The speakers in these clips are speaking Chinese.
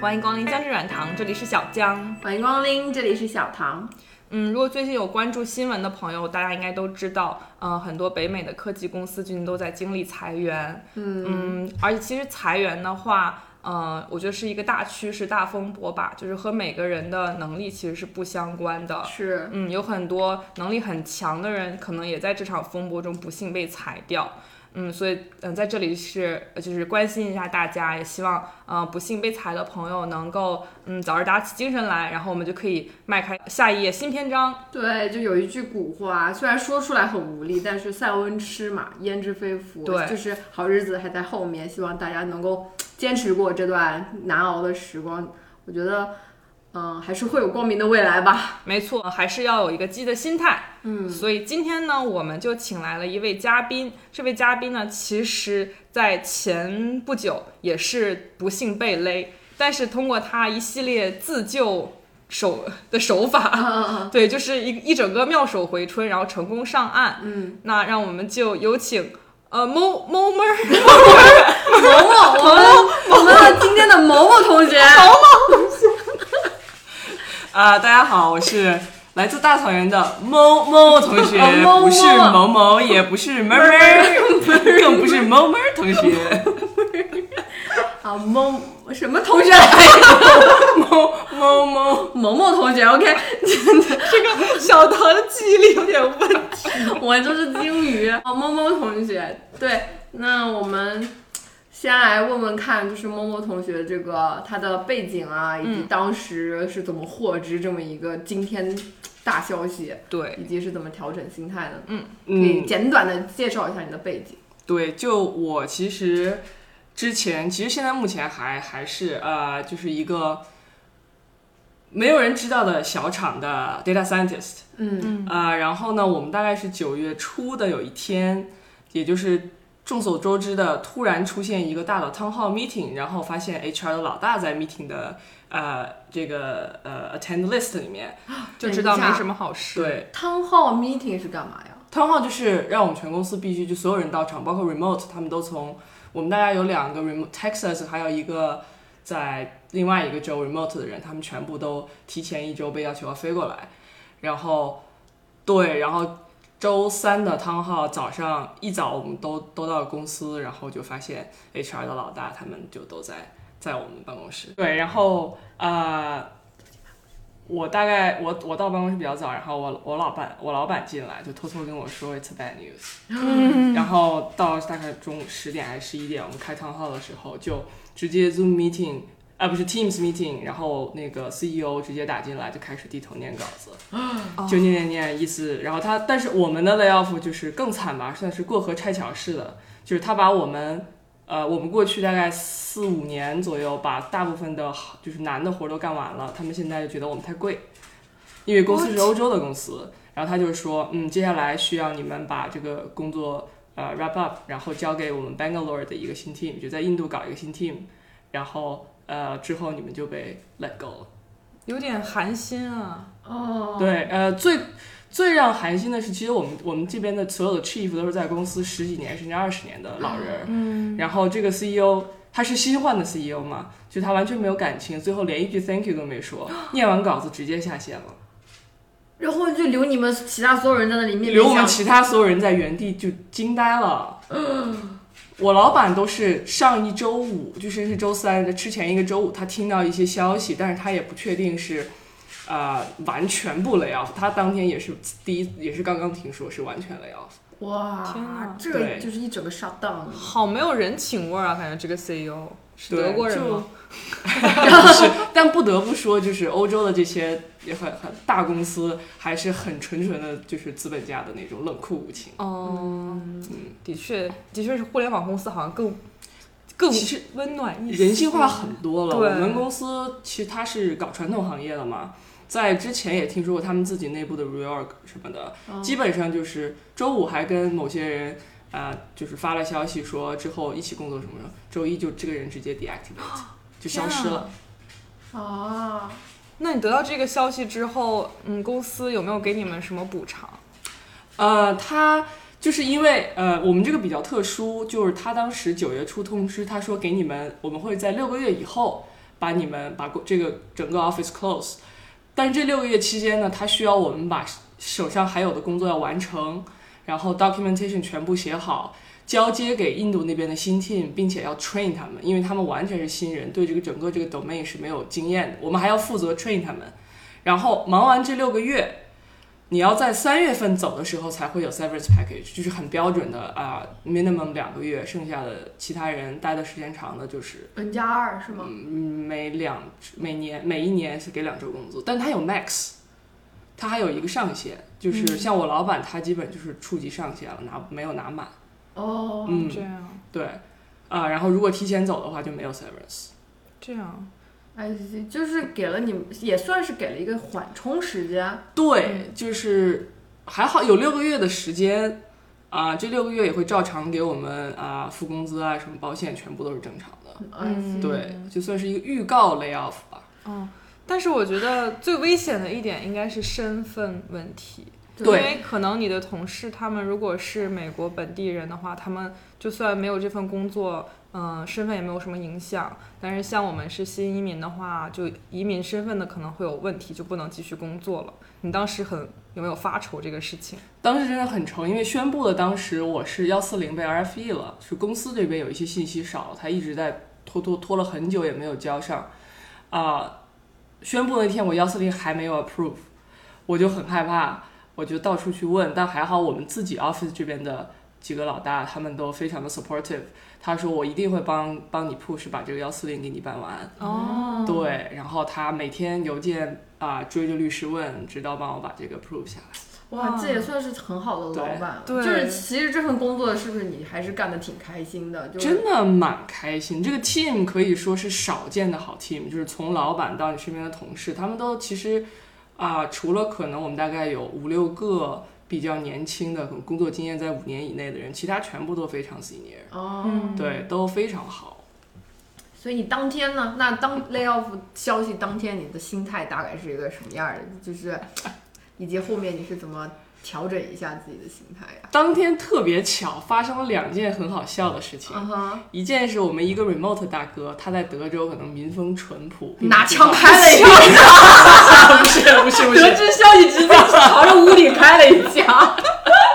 欢迎光临姜汁软糖，这里是小江。欢迎光临，这里是小唐。嗯，如果最近有关注新闻的朋友，大家应该都知道，呃、很多北美的科技公司最近都在经历裁员。嗯而且其实裁员的话，呃，我觉得是一个大趋势、大风波吧，就是和每个人的能力其实是不相关的。是，嗯，有很多能力很强的人，可能也在这场风波中不幸被裁掉。嗯，所以嗯、在这里是呃就是关心一下大家，也希望呃不幸被裁的朋友能够嗯早日打起精神来，然后我们就可以迈开下一页新篇章。对，就有一句古话，虽然说出来很无力，但是塞翁失马，焉知非福。对就是好日子还在后面，希望大家能够坚持过这段难熬的时光。我觉得，嗯、还是会有光明的未来吧。没错，还是要有一个积极的心态。嗯，所以今天呢，我们就请来了一位嘉宾。这位嘉宾呢，其实在前不久也是不幸被勒，但是通过他一系列自救手的手法，啊 对，就是一一整个妙手回春，然后成功上岸。嗯，那让我们就有请呃某某妹儿，某某，我们我们的今天的某某同学，啊、大家好，我是来自大草原的某某 同学，不是某某，也不是妹妹，更不是某妹同学，啊，某什么同学来着？某某某。某某同学，OK，这个小唐的记忆力有点问题。我就是鲸鱼。啊，某某同学，对，那我们先来问问看，就是默默同学这个他的背景啊，以及当时是怎么获知这么一个惊天大消息，对，以及是怎么调整心态的？嗯，可以嗯，简短的介绍一下你的背景。对，就我其实之前，其实现在目前还还是呃，就是一个没有人知道的小厂的 data scientist。嗯呃，然后呢，我们大概是九月初的有一天，也就是众所周知的，突然出现一个大的 town hall meeting，然后发现 HR 的老大在 meeting 的呃这个呃 attend list 里面。就知道没什么好事。对汤号 meeting 是干嘛呀？，town hall 就是让我们全公司必须就所有人到场，包括 remote，他们都从我们大家有两个 remote Texas，还有一个在另外一个州 remote 的人，他们全部都提前一周被要求要飞过来，然后对，然后周三的汤号早上一早我们都都到了公司，然后就发现 HR 的老大他们就都在在我们办公室。对，然后呃，我大概我我到办公室比较早，然后我我老板我老板进来就偷偷跟我说 It's bad news，然后到大概中午十点还是十一点，我们开汤号的时候就直接 Zoom meeting。啊，不是 Teams meeting，然后那个 CEO 直接打进来就开始低头念稿子，就念念念，意思，然后他，但是我们的 layoff 就是更惨吧，算是过河拆桥式的，就是他把我们，呃，我们过去大概四五年左右，把大部分的好就是难的活都干完了，他们现在就觉得我们太贵，因为公司是欧洲的公司，然后他就说，嗯，接下来需要你们把这个工作呃 wrap up，然后交给我们 Bangalore 的一个新 team，就在印度搞一个新 team，然后呃之后你们就被 let go 了。有点寒心啊。哦，对，呃，最最让寒心的是，其实我们我们这边的所有的 chief 都是在公司十几年甚至二十年的老人，嗯，然后这个 CEO 他是新换的 CEO 嘛，就他完全没有感情，最后连一句 thank you 都没说，念完稿子直接下线了，然后就留你们其他所有人在那里面面留我们其他所有人在原地就惊呆了。我老板都是上一周五，就是是周三的之前一个周五，他听到一些消息，但是他也不确定是，呃，完全不 lay off，他当天也是第一，也是刚刚听说是完全 lay off。哇，天哪这个就是一整个 shut down。好没有人情味儿啊！感觉这个 CEO 是德国人吗？不 是，但不得不说，就是欧洲的这些也很很大公司，还是很纯纯的，就是资本家的那种冷酷无情。哦，的确，的确是互联网公司好像更更其实温暖一些，人性化很多了。我们公司其实它是搞传统行业的嘛，在之前也听说过他们自己内部的 reorg 什么的，基本上就是周五还跟某些人。啊、就是发了消息说之后一起工作什么的，周一就这个人直接 deactivate 就消失了。啊，那你得到这个消息之后，嗯，公司有没有给你们什么补偿？呃，他就是因为呃，我们这个比较特殊，就是他当时九月初通知，他说给你们，我们会在六个月以后把你们把这个整个 office close。但是这六个月期间呢，他需要我们把手上还有的工作要完成，然后 documentation 全部写好，交接给印度那边的新 team，并且要 train 他们，因为他们完全是新人，对这个整个这个 domain 是没有经验的，我们还要负责 train 他们。然后忙完这六个月。你要在三月份走的时候才会有 severance package，就是很标准的啊，minimum 两个月，剩下的其他人待的时间长的就是 N 加二是吗？嗯，每两每年每一年是给两周工资，但它有 max，它还有一个上限，就是像我老板他基本就是触及上限了，拿没有拿满。哦，嗯，这样对，啊，然后如果提前走的话就没有 severance。这样，哎，就是给了你们，也算是给了一个缓冲时间。对，就是还好有六个月的时间，啊，这六个月也会照常给我们啊付工资啊，什么保险全部都是正常的。嗯，对，就算是一个预告 lay off 吧。嗯，但是我觉得最危险的一点应该是身份问题。对因为可能你的同事他们如果是美国本地人的话，他们就算没有这份工作，嗯、身份也没有什么影响。但是像我们是新移民的话，就移民身份的可能会有问题，就不能继续工作了。你当时很有没有发愁这个事情？当时真的很愁，因为宣布的当时我是幺四零被 RFE 了，是公司这边有一些信息少，他一直在拖拖拖了很久也没有交上。啊、宣布那天我幺四零还没有 approve，我就很害怕，我就到处去问，但还好我们自己 office 这边的几个老大他们都非常的 supportive，他说我一定会帮帮你 push 把这个幺四零给你办完。哦，对，然后他每天邮件啊、追着律师问，直到帮我把这个 approve 下来。哇，这也算是很好的老板了。对对就是其实这份工作是不是你还是干的挺开心的？就是真的蛮开心。这个 team 可以说是少见的好 team，就是从老板到你身边的同事，他们都其实啊、除了可能我们大概有五六个比较年轻的，可能工作经验在五年以内的人，其他全部都非常 senior，哦，嗯对，都非常好。所以你当天呢？那当 lay off 消息当天，你的心态大概是一个什么样的？就是以及后面你是怎么调整一下自己的心态呀？当天特别巧，发生了两件很好笑的事情。嗯哼，一件是我们一个 remote 大哥，他在德州可能民风淳朴，拿枪开了一 枪，不是不是不是得是，知消息直接朝着屋里开了一枪。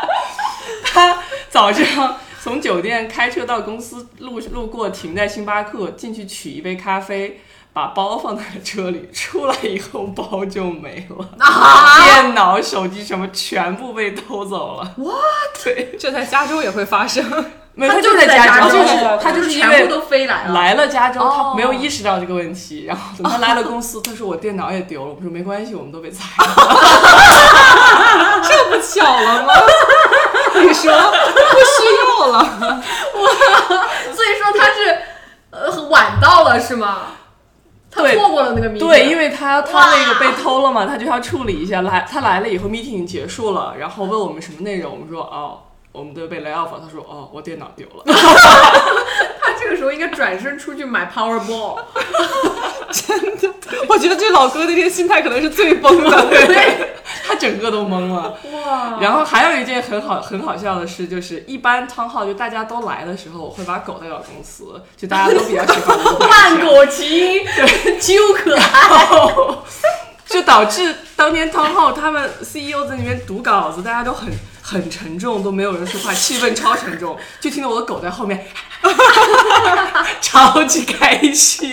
他早上从酒店开车到公司路路过，停在星巴克，进去取一杯咖啡，把包放在了车里，出来以后包就没了，啊！电脑、手机什么全部被偷走了。哇，对，这在加州也会发生。没有，他就在加州，就是他就是因为全部都飞来了。来了加州，他哦没有意识到这个问题，然后等他来了公司，他说我电脑也丢了，我说没关系，我们都被裁了。这不巧了吗？你说不需要了，所以说他是呃晚到了是吗？他对错过了那个 meeting。对，因为他他那个被偷了嘛，他就要处理一下。来，他来了以后，meeting 结束了，然后问我们什么内容，我们说哦，我们都被 lay off 了。他说哦，我电脑丢了。他这个时候应该转身出去买 Powerball。真的我觉得这老哥那天心态可能是最崩的。对，他整个都懵了。哇！然后还有一件很好很好笑的事，就是一般汤浩就大家都来的时候，我会把狗带到公司，就大家都比较喜欢撸万狗齐，秋可爱。就导致当天汤浩他们 CEO 在那边读稿子，大家都很很沉重，都没有人说话，气氛超沉重，就听到我的狗在后面，超级开心。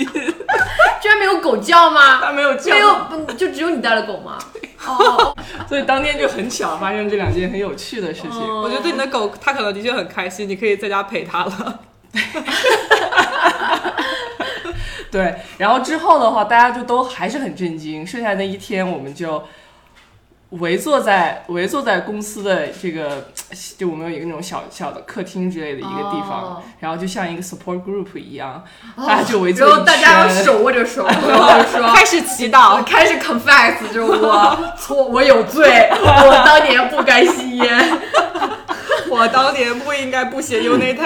居然没有狗叫吗？它没有叫，没有，就只有你带了狗吗？哦，所以当天就很巧发生这两件很有趣的事情。哦我觉得对你的狗，它可能的确很开心，你可以在家陪它了。对，然后之后的话，大家就都还是很震惊。剩下那一天，我们就围坐在围坐在公司的这个，就我们有一个那种小小的客厅之类的一个地方，哦然后就像一个 support group 一样，大家就围坐然后。大家手握着手，然后说开始祈祷，开始 confess，就是我错，我有罪，我当年不该吸烟。我当年不应该不写 Unit。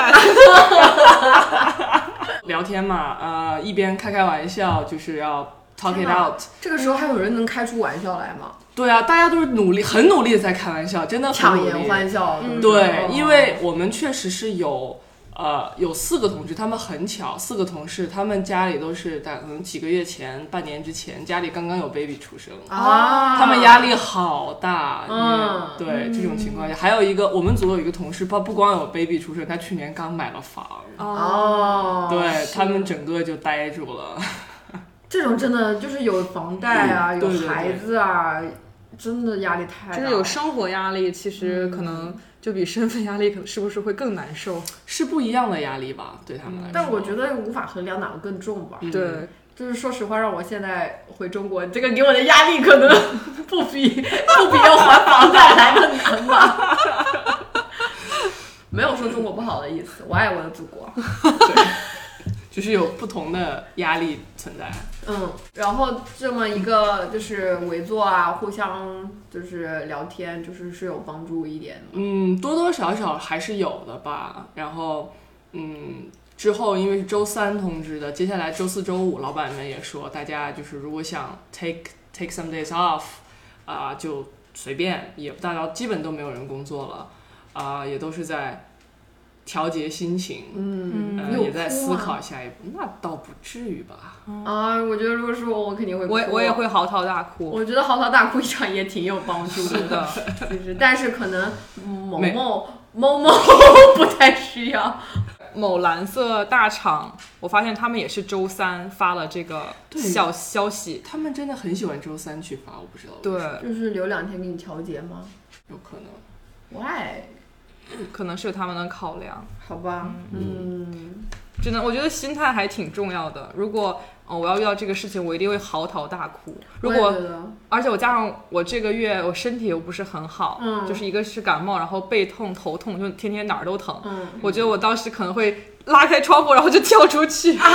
聊天嘛，呃，一边开开玩笑，就是要 talk it out。这个时候还有人能开出玩笑来吗？对啊，大家都是努力，很努力的在开玩笑，真的很强颜。欢笑。嗯对，哦因为我们确实是有呃，有四个同事，他们很巧，四个同事，他们家里都是在可能几个月前、半年之前，家里刚刚有 baby 出生，啊，他们压力好大。嗯因为对这种情况下，还有一个我们组有一个同事，他不光有 baby 出生，他去年刚买了房，哦，对他们整个就呆住了。这种真的就是有房贷啊，有嗯对对对孩子啊，真的压力太大了。就是有生活压力，其实可能就比身份压力可能是不是会更难受？是不一样的压力吧，对他们来说。但我觉得无法衡量哪个更重吧。嗯对，就是说实话，让我现在回中国，这个给我的压力可能 不比不比要还房贷来的难吧。没有说中国不好的意思，我爱我的祖国。就是有不同的压力存在。嗯，然后这么一个就是围坐啊，互相就是聊天，就是是有帮助一点的。嗯，多多少少还是有的吧。然后，嗯，之后因为是周三通知的，接下来周四周五，老板们也说，大家就是如果想 take take some days off，啊、就随便，也大家基本都没有人工作了，啊、也都是在调节心情，嗯呃，也在思考下一步。那倒不至于吧？啊，我觉得如果是我，我肯定会哭。我也我也会嚎啕大哭。我觉得嚎啕大哭一场也挺有帮助是的，其 实，但是可能某某某某 不太需要。某蓝色大厂，我发现他们也是周三发了这个对消消息。他们真的很喜欢周三去发，我不知道对，就是留两天给你调节吗有可能。？Why？可能是有他们的考量。好吧，嗯，真的，我觉得心态还挺重要的。如果哦我要遇到这个事情，我一定会嚎啕大哭。如果而且我加上我这个月我身体又不是很好，嗯就是一个是感冒，然后背痛、头痛，就天天哪儿都疼。嗯我觉得我当时可能会拉开窗户，然后就跳出去。啊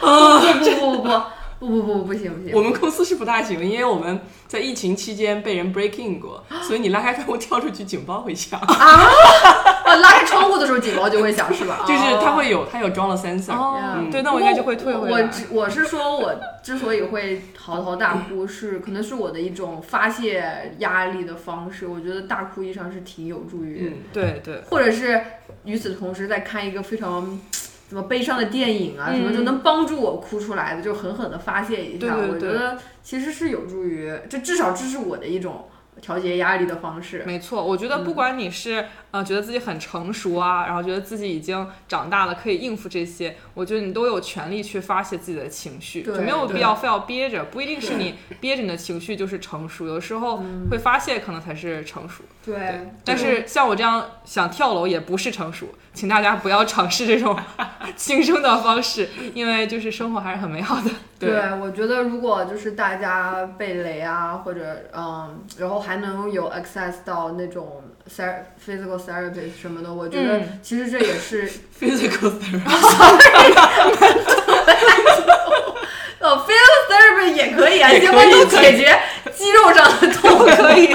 不不不不不不不不行不行，我们公司是不大行的，因为我们在疫情期间被人 breaking 过，所以你拉开窗户跳出去，警报会响，啊拉开窗户的时候警报就会响是吧？就是它哦会有，它有装了 sensor。对，那我应该就会退回来。我只我是说，我之所以会嚎啕大哭，是可能是我的一种发泄压力的方式。我觉得大哭一场是挺有助于，嗯，对对，或者是与此同时在看一个非常。什么悲伤的电影啊，什么嗯就能帮助我哭出来的，就狠狠的发泄一下。我觉得其实是有助于，这至少这是我的一种调节压力的方式。没错，我觉得不管你是、呃觉得自己很成熟啊，然后觉得自己已经长大了，可以应付这些，我觉得你都有权利去发泄自己的情绪，就没有必要非要憋着，不一定是你 憋着你的情绪就是成熟，有时候会发泄可能才是成熟。对，但是像我这样想跳楼也不是成熟，请大家不要尝试这种 轻生的方式，因为就是生活还是很美好的。对，我觉得如果就是大家被雷啊，或者嗯，然后还能有 access 到那种 ther physical therapist 什么的，我觉得嗯其实这也是 physical therapy，哦，physical therapy 也可以啊，也可以先帮你解决肌肉上的痛，可以，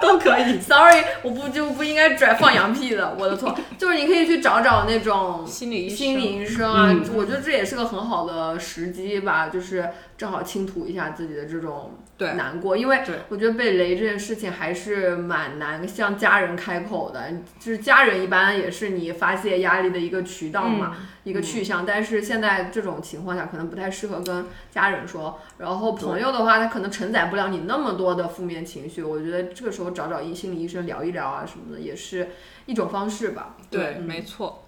都可以。Sorry，我不就不应该拽放羊屁的，我的错。就是你可以去找找那种心理医生心理医生啊，嗯我觉得这也是个很好的时机吧，就是正好倾吐一下自己的这种对难过，因为对我觉得被雷这件事情还是蛮难向家人开口的，就是家人一般也是你发泄压力的一个渠道嘛，一个去向。但是现在这种情况下，可能不太适合跟家人说。然后朋友的话，他可能承载不了你那么多的负面情绪。我觉得这个时候找找医心理医生聊一聊啊什么的，也是一种方式吧。对，嗯没错。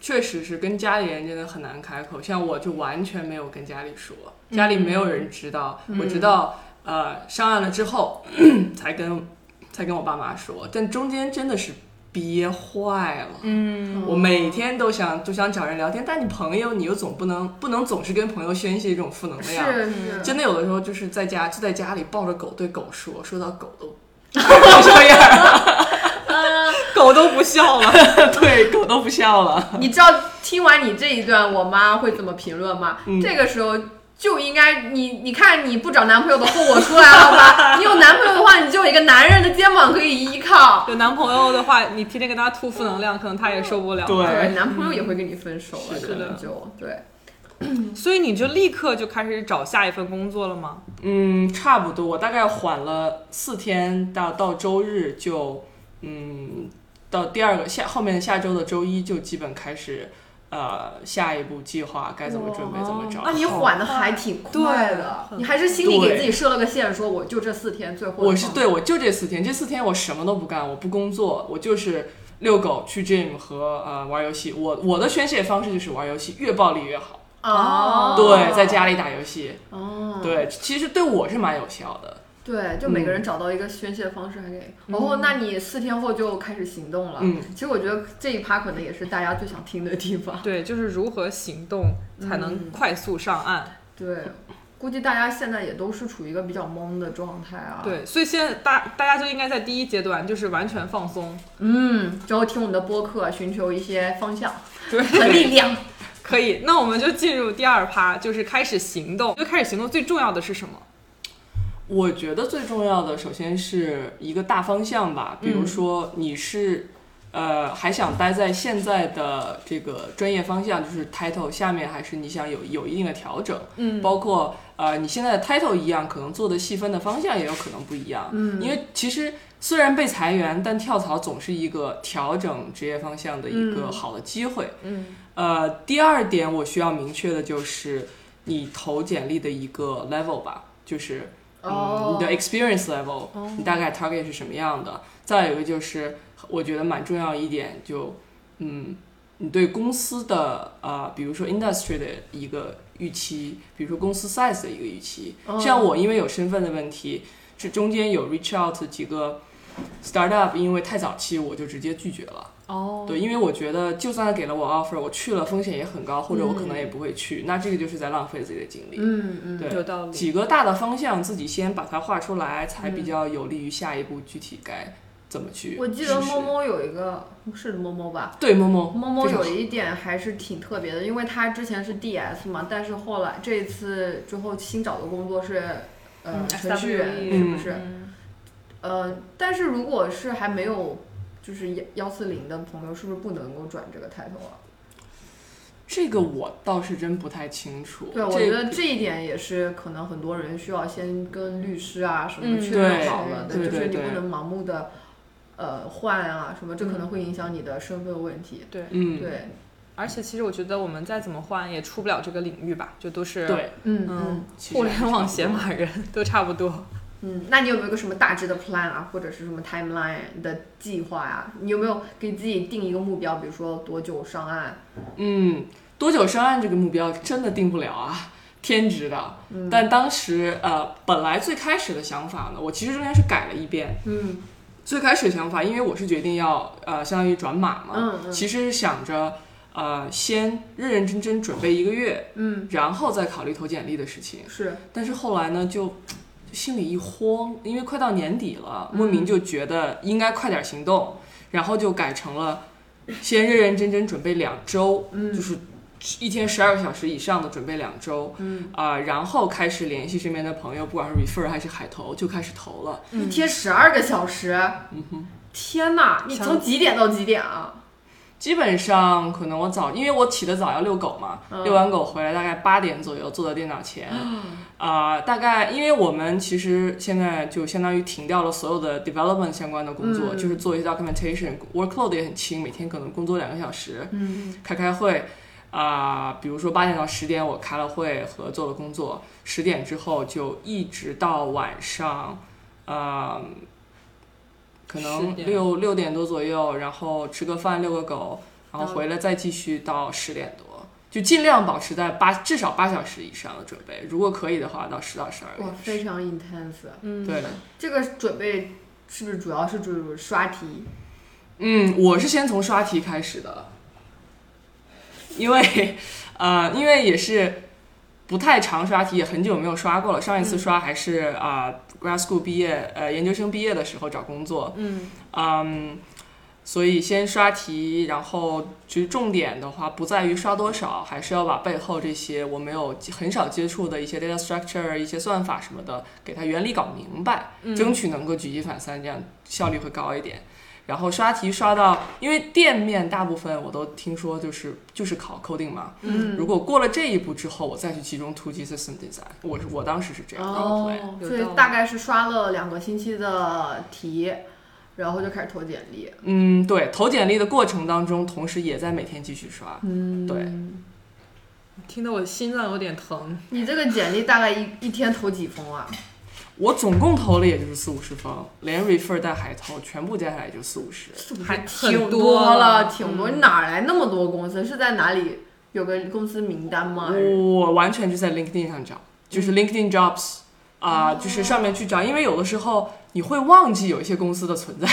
确实是跟家里人真的很难开口。像我就完全没有跟家里说，家里没有人知道。我直到呃上岸了之后，才跟才跟我爸妈说，但中间真的是憋坏了。嗯，我每天都想都想找人聊天，但你朋友你又总不能不能总是跟朋友宣泄这种负能量。是是，真的有的时候就是在家就在家里抱着狗对狗说，说到狗都 这样儿，狗都不笑了。对狗都不笑了。你知道听完你这一段，我妈会怎么评论吗？嗯这个时候。就应该你你看你不找男朋友的后果出来了吧？你有男朋友的话，你就有一个男人的肩膀可以依靠。有男朋友的话，你天天跟他吐负能量，可能他也受不了。对对，男朋友也会跟你分手了，就对。所以你就立刻就开始找下一份工作了吗？嗯，差不多，我大概缓了四天，到到周日就嗯到第二个下后面下周的周一就基本开始，呃，下一步计划该怎么准备怎么着。那你缓的还挺快的，你还是心里给自己设了个线，说我就这四天最后。我是对我就这四天，这四天我什么都不干，我不工作，我就是遛狗、去 gym 和呃玩游戏。我我的宣泄方式就是玩游戏，越暴力越好。哦，对，在家里打游戏。哦，对，其实对我是蛮有效的。对，就每个人找到一个宣泄方式，还可以。然后，那你四天后就开始行动了。嗯，其实我觉得这一趴可能也是大家最想听的地方。对，就是如何行动才能快速上岸。对，估计大家现在也都是处于一个比较懵的状态啊。对，所以现在大大家就应该在第一阶段就是完全放松。嗯，然后听我们的播客，寻求一些方向对和力量。可以，那我们就进入第二趴，就是开始行动。就开始行动最重要的是什么？我觉得最重要的，首先是一个大方向吧。比如说，你是呃还想待在现在的这个专业方向，就是 title 下面，还是你想有有一定的调整？嗯，包括呃你现在的 title 一样，可能做的细分的方向也有可能不一样。嗯，因为其实虽然被裁员，但跳槽总是一个调整职业方向的一个好的机会。嗯，呃，第二点我需要明确的就是你投简历的一个 level 吧，就是。嗯，你的 experience level，你大概 target 是什么样的？再有一个就是，我觉得蛮重要一点，就嗯，你对公司的呃，比如说 industry 的一个预期，比如说公司 size 的一个预期。像我因为有身份的问题，这中间有 reach out 几个 startup，因为太早期，我就直接拒绝了。哦，对，因为我觉得就算给了我 offer，我去了风险也很高，或者我可能也不会去，那这个就是在浪费自己的精力。嗯嗯，对，有道理。几个大的方向自己先把它画出来，才比较有利于下一步具体该怎么去。我记得猫猫有一个是猫猫吧？对，猫猫。猫猫有一点还是挺特别的，因为它之前是 DS 嘛，但是后来这一次之后新找的工作是呃程序员，是不是？呃，但是如果是还没有。就是幺幺四零的朋友是不是不能够转这个 title 啊？这个我倒是真不太清楚。对，我觉得这一点也是可能很多人需要先跟律师啊什么确认好了的，就是你不能盲目的呃换啊什么，这可能会影响你的身份问题。对，嗯，对。而且其实我觉得我们再怎么换也出不了这个领域吧，就都是对，嗯嗯，互联网写码人都差不多。嗯，那你有没有个什么大致的 plan 啊，或者是什么 timeline 的计划呀？你有没有给自己定一个目标，比如说多久上岸？嗯，多久上岸这个目标真的定不了啊，天职的。嗯。但当时呃，本来最开始的想法呢，我其实中间是改了一遍。嗯。最开始的想法，因为我是决定要呃，相当于转码嘛。嗯嗯。其实想着呃，先认认真真准备一个月。嗯。然后再考虑投简历的事情。是。但是后来呢，就。心里一慌，因为快到年底了，莫名就觉得应该快点行动，然后就改成了先认认真真准备两周，就是一天十二个小时以上的准备两周，啊，然后开始联系身边的朋友，不管是 refer 还是海投，就开始投了。一天十二个小时，嗯哼，天哪！你从几点到几点啊？基本上可能我早，因为我起得早要遛狗嘛，遛完狗回来大概八点左右坐在电脑前，啊，大概因为我们其实现在就相当于停掉了所有的 development 相关的工作，就是做一些 documentation，workload 也很轻，每天可能工作两个小时，开开会，啊，比如说八点到十点我开了会和做了工作，十点之后就一直到晚上，啊。可能六六点多左右，然后吃个饭，遛个狗，然后回来再继续到十点多，就尽量保持在八至少八小时以上的准备。如果可以的话，到十到十二个哇，非常 intense。嗯，对。这个准备是不是主要是就是刷题？嗯，我是先从刷题开始的，因为呃，因为也是不太常刷题，也很久没有刷过了。上一次刷还是啊。grad school 毕业，呃，研究生毕业的时候找工作，嗯，嗯，所以先刷题，然后其实重点的话不在于刷多少，还是要把背后这些我没有很少接触的一些 data structure、一些算法什么的，给它原理搞明白，争取能够举一反三，这样效率会高一点。然后刷题刷到，因为店面大部分我都听说就是就是考 coding 嘛。嗯。如果过了这一步之后，我再去集中突击 system design。我是我当时是这样的。哦。所以大概是刷了两个星期的题，然后就开始投简历。嗯，对，投简历的过程当中，同时也在每天继续刷。嗯，对，听得我心脏有点疼。你这个简历大概一一天投几封啊？我总共投了也就是四五十封，连 refer 带海投全部加起来也就四五十。还挺多了，挺多。嗯你哪儿来那么多公司？是在哪里有个公司名单吗？我完全就在 LinkedIn 上找，就是 LinkedIn Jobs 啊、就是上面去找，因为有的时候你会忘记有一些公司的存在，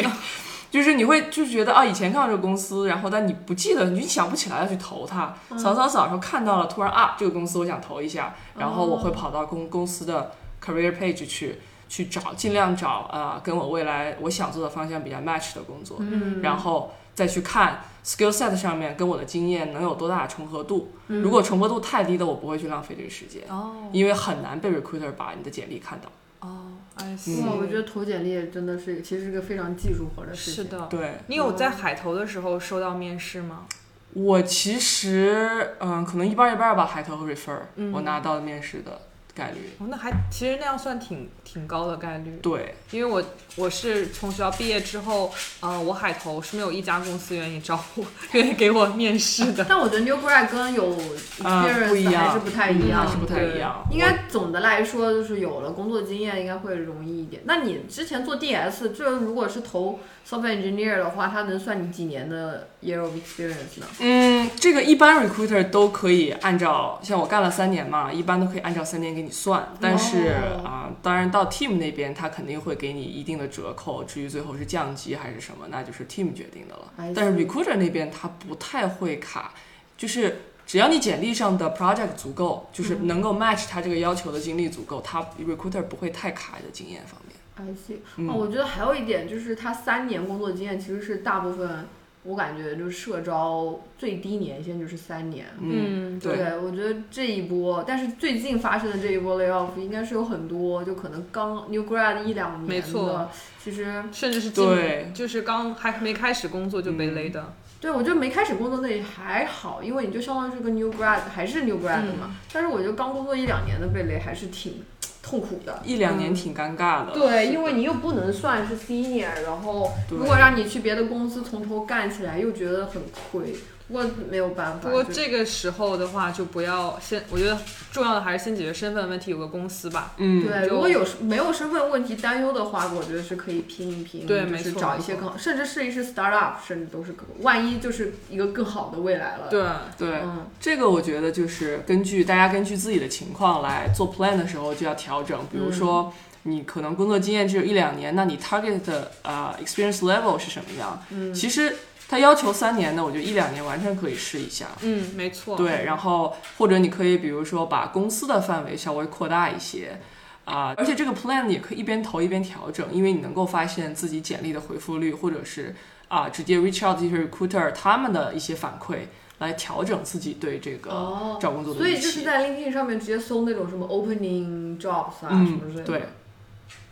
就是你会就是觉得啊，以前看到这个公司，然后但你不记得，你想不起来要去投它，扫扫扫，然后看到了，突然啊，这个公司我想投一下，然后我会跑到公公司的 career page 去去找，尽量找啊、跟我未来我想做的方向比较 match 的工作，嗯，然后再去看 skill set 上面跟我的经验能有多大的重合度。嗯如果重合度太低的，我不会去浪费这个时间，哦因为很难被 recruiter 把你的简历看到。哦 see。哇，我觉得投简历真的是其实是个非常技术活的事情。是的。对你有在海投的时候收到面试吗？我其实嗯，可能一半儿一半儿吧，海投和 refer，、嗯我拿到面试的概率。哦，那还其实那样算挺挺高的概率。对，因为我我是从学校毕业之后，呃，我海投是没有一家公司愿意招我，愿意给我面试的。但我觉得 New Grad 跟有 experience 一样，还是不太一样，是不太一样。应该总的来说，就是有了工作经验，应该会容易一点。那你之前做 DS，这如果是投 software engineer 的话，它能算你几年的 year of experience 呢？嗯，这个一般 recruiter 都可以按照，像我干了三年嘛，一般都可以按照三年给你算。但是哦啊、当然到 team 那边，他肯定会给你一定的折扣。至于最后是降级还是什么，那就是 team 决定的了。但是 recruiter 那边他不太会卡，就是只要你简历上的 project 足够，就是能够 match 他这个要求的经历足够，他 recruiter 不会太卡你的经验方面。I see。嗯哦，我觉得还有一点就是，他三年工作经验其实是大部分，我感觉就是社招最低年限就是三年。嗯，对，对，我觉得这一波，但是最近发生的这一波 layoff 应该是有很多，就可能刚 new grad 一两年没错的，其实甚至是进对就是刚还没开始工作就被嗯勒的。对我觉得没开始工作那也还好，因为你就相当于是个 new grad，还是 new grad 嗯嘛。但是我觉得刚工作一两年的贝雷还是挺痛苦的。一两年挺尴尬的。对，因为你又不能算是 senior，然后如果让你去别的公司从头干起来，又觉得很亏。不过没有办法。不过这个时候的话，就不要先，我觉得重要的还是先解决身份问题，有个公司吧。嗯，对，如果有没有身份问题担忧的话，我觉得是可以拼一拼，对就是没错找一些更好，甚至试一试 startup，甚至都是可，万一就是一个更好的未来了。，对，对。嗯，这个我觉得就是根据大家根据自己的情况来做 plan 的时候就要调整，比如说你可能工作经验只有一两年，那你 target 的呃 experience level 是什么样？嗯其实他要求三年的，我觉得一两年完全可以试一下。嗯，没错。对，然后或者你可以比如说把公司的范围稍微扩大一些。啊、而且这个 plan 也可以一边投一边调整，因为你能够发现自己简历的回复率，或者是啊、直接 reach out 这些 recruiter 他们的一些反馈，来调整自己对这个哦，找工作。所以就是在 LinkedIn 上面直接搜那种什么 opening jobs 啊、嗯什么之类的。对，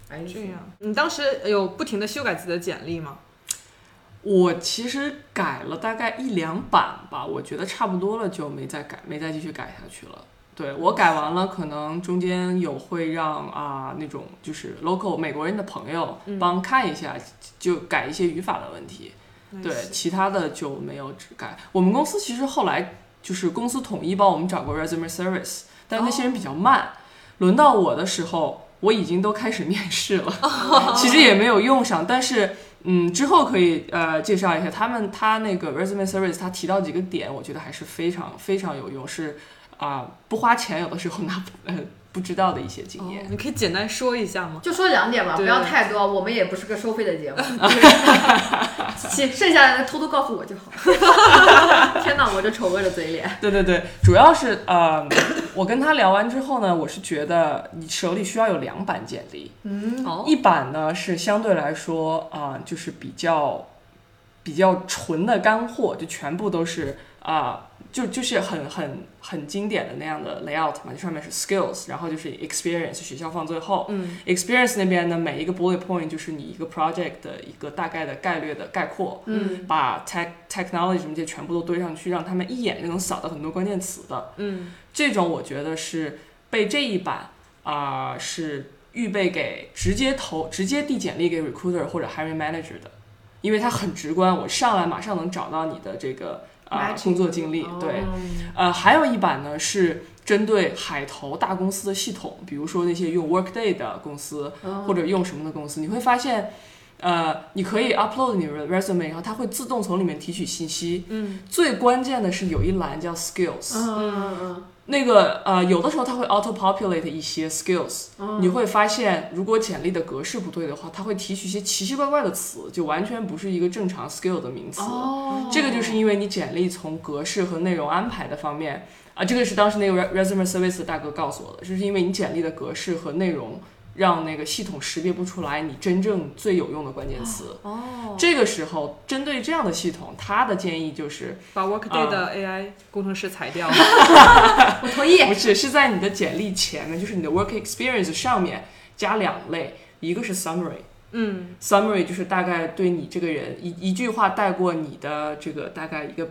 哎，这样，你当时有不停的修改自己的简历吗？我其实改了大概一两版吧，我觉得差不多了，就没再改，没再继续改下去了。对我改完了，可能中间有会让啊、那种就是 local 美国人的朋友嗯帮看一下，就改一些语法的问题。对，其他的就没有只改。我们公司其实后来就是公司统一帮我们找过 resume service，但那些人比较慢，轮到我的时候，我已经都开始面试了，其实也没有用上，但是。嗯，之后可以呃介绍一下他们他那个 resume service，他提到几个点，我觉得还是非常非常有用，是啊、不花钱有的时候拿不呃不知道的一些经验。哦你可以简单说一下吗？就说两点吧，不要太多，我们也不是个收费的节目，其剩下的偷偷告诉我就好。天哪，我这丑恶的嘴脸。对对对，主要是呃，我跟他聊完之后呢，我是觉得你手里需要有两版简历，嗯，哦，一版呢是相对来说啊、就是比较比较纯的干货，就全部都是啊、就就是很很很经典的那样的 layout 嘛，就上面是 skills，然后就是 experience，学校放最后。嗯 experience 那边呢，每一个 bullet point 就是你一个 project 的一个大概的概略的概括，嗯，把 tech technology 什么这些全部都堆上去，让他们一眼就能扫到很多关键词的。嗯这种我觉得是被这一版啊、是预备给直接投、直接递简历给 recruiter 或者 hiring manager 的，因为它很直观，我上来马上能找到你的这个啊、工作经历。对，呃，还有一版呢是针对海投大公司的系统，比如说那些用 Workday 的公司，或者用什么的公司，你会发现，呃，你可以 upload 你的 resume，然后它会自动从里面提取信息。嗯，最关键的是有一栏叫 skills，、嗯嗯那个呃，有的时候它会 auto populate 一些 skills，、你会发现如果简历的格式不对的话，它会提取一些奇奇怪怪的词，就完全不是一个正常 skill 的名词。哦这个就是因为你简历从格式和内容安排的方面啊，这个是当时那个 re- resume service 的大哥告诉我的，就是因为你简历的格式和内容让那个系统识别不出来你真正最有用的关键词。哦，这个时候，针对这样的系统，他的建议就是，把 Workday 的 AI 工程师裁掉。我同意。不是是在你的简历前面，就是你的 work experience 上面加两类，一个是 summary。嗯 summary 就是大概对你这个人一一句话带过你的这个大概一个